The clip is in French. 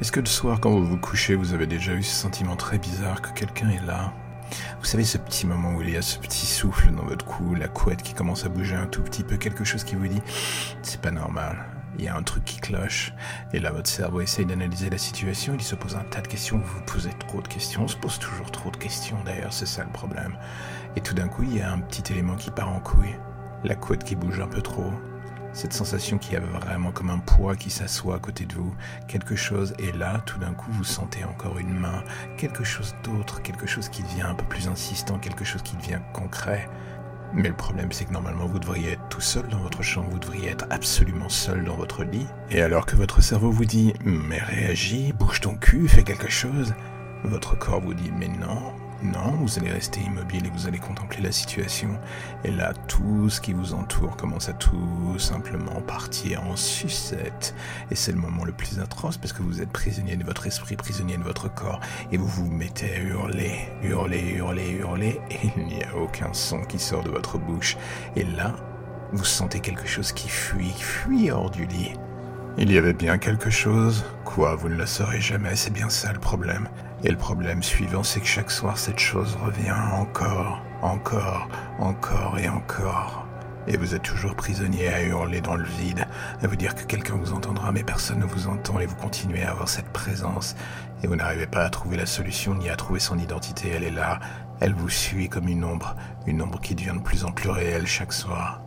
Est-ce que le soir, quand vous vous couchez, vous avez déjà eu ce sentiment très bizarre que quelqu'un est là? Vous savez, ce petit moment où il y a ce petit souffle dans votre cou, la couette qui commence à bouger un tout petit peu, quelque chose qui vous dit c'est pas normal, il y a un truc qui cloche. Et là, votre cerveau essaye d'analyser la situation, il se pose un tas de questions, vous vous posez trop de questions, on se pose toujours trop de questions d'ailleurs, c'est ça le problème. Et tout d'un coup, il y a un petit élément qui part en couille, la couette qui bouge un peu trop, cette sensation qui a vraiment comme un poids qui s'assoit à côté de vous, quelque chose, et là, tout d'un coup, vous sentez encore une main, quelque chose d'autre, quelque chose qui devient un peu plus insistant, quelque chose qui devient concret. Mais le problème, c'est que normalement, vous devriez être tout seul dans votre chambre, vous devriez être absolument seul dans votre lit. Et alors que votre cerveau vous dit, mais réagis, bouge ton cul, fais quelque chose, votre corps vous dit, mais non, non, vous allez rester immobile et vous allez contempler la situation. Et là, tout ce qui vous entoure commence à tout simplement partir en sucette. Et c'est le moment le plus atroce parce que vous êtes prisonnier de votre esprit, prisonnier de votre corps. Et vous vous mettez à hurler, hurler, hurler, hurler. Et il n'y a aucun son qui sort de votre bouche. Et là, vous sentez quelque chose qui fuit, fuit hors du lit. Il y avait bien quelque chose. Quoi, vous ne le saurez jamais, c'est bien ça le problème. Et le problème suivant, c'est que chaque soir, cette chose revient encore, encore, encore et encore. Et vous êtes toujours prisonnier à hurler dans le vide, à vous dire que quelqu'un vous entendra, mais personne ne vous entend, et vous continuez à avoir cette présence, et vous n'arrivez pas à trouver la solution ni à trouver son identité, elle est là, elle vous suit comme une ombre, une ombre qui devient de plus en plus réelle chaque soir.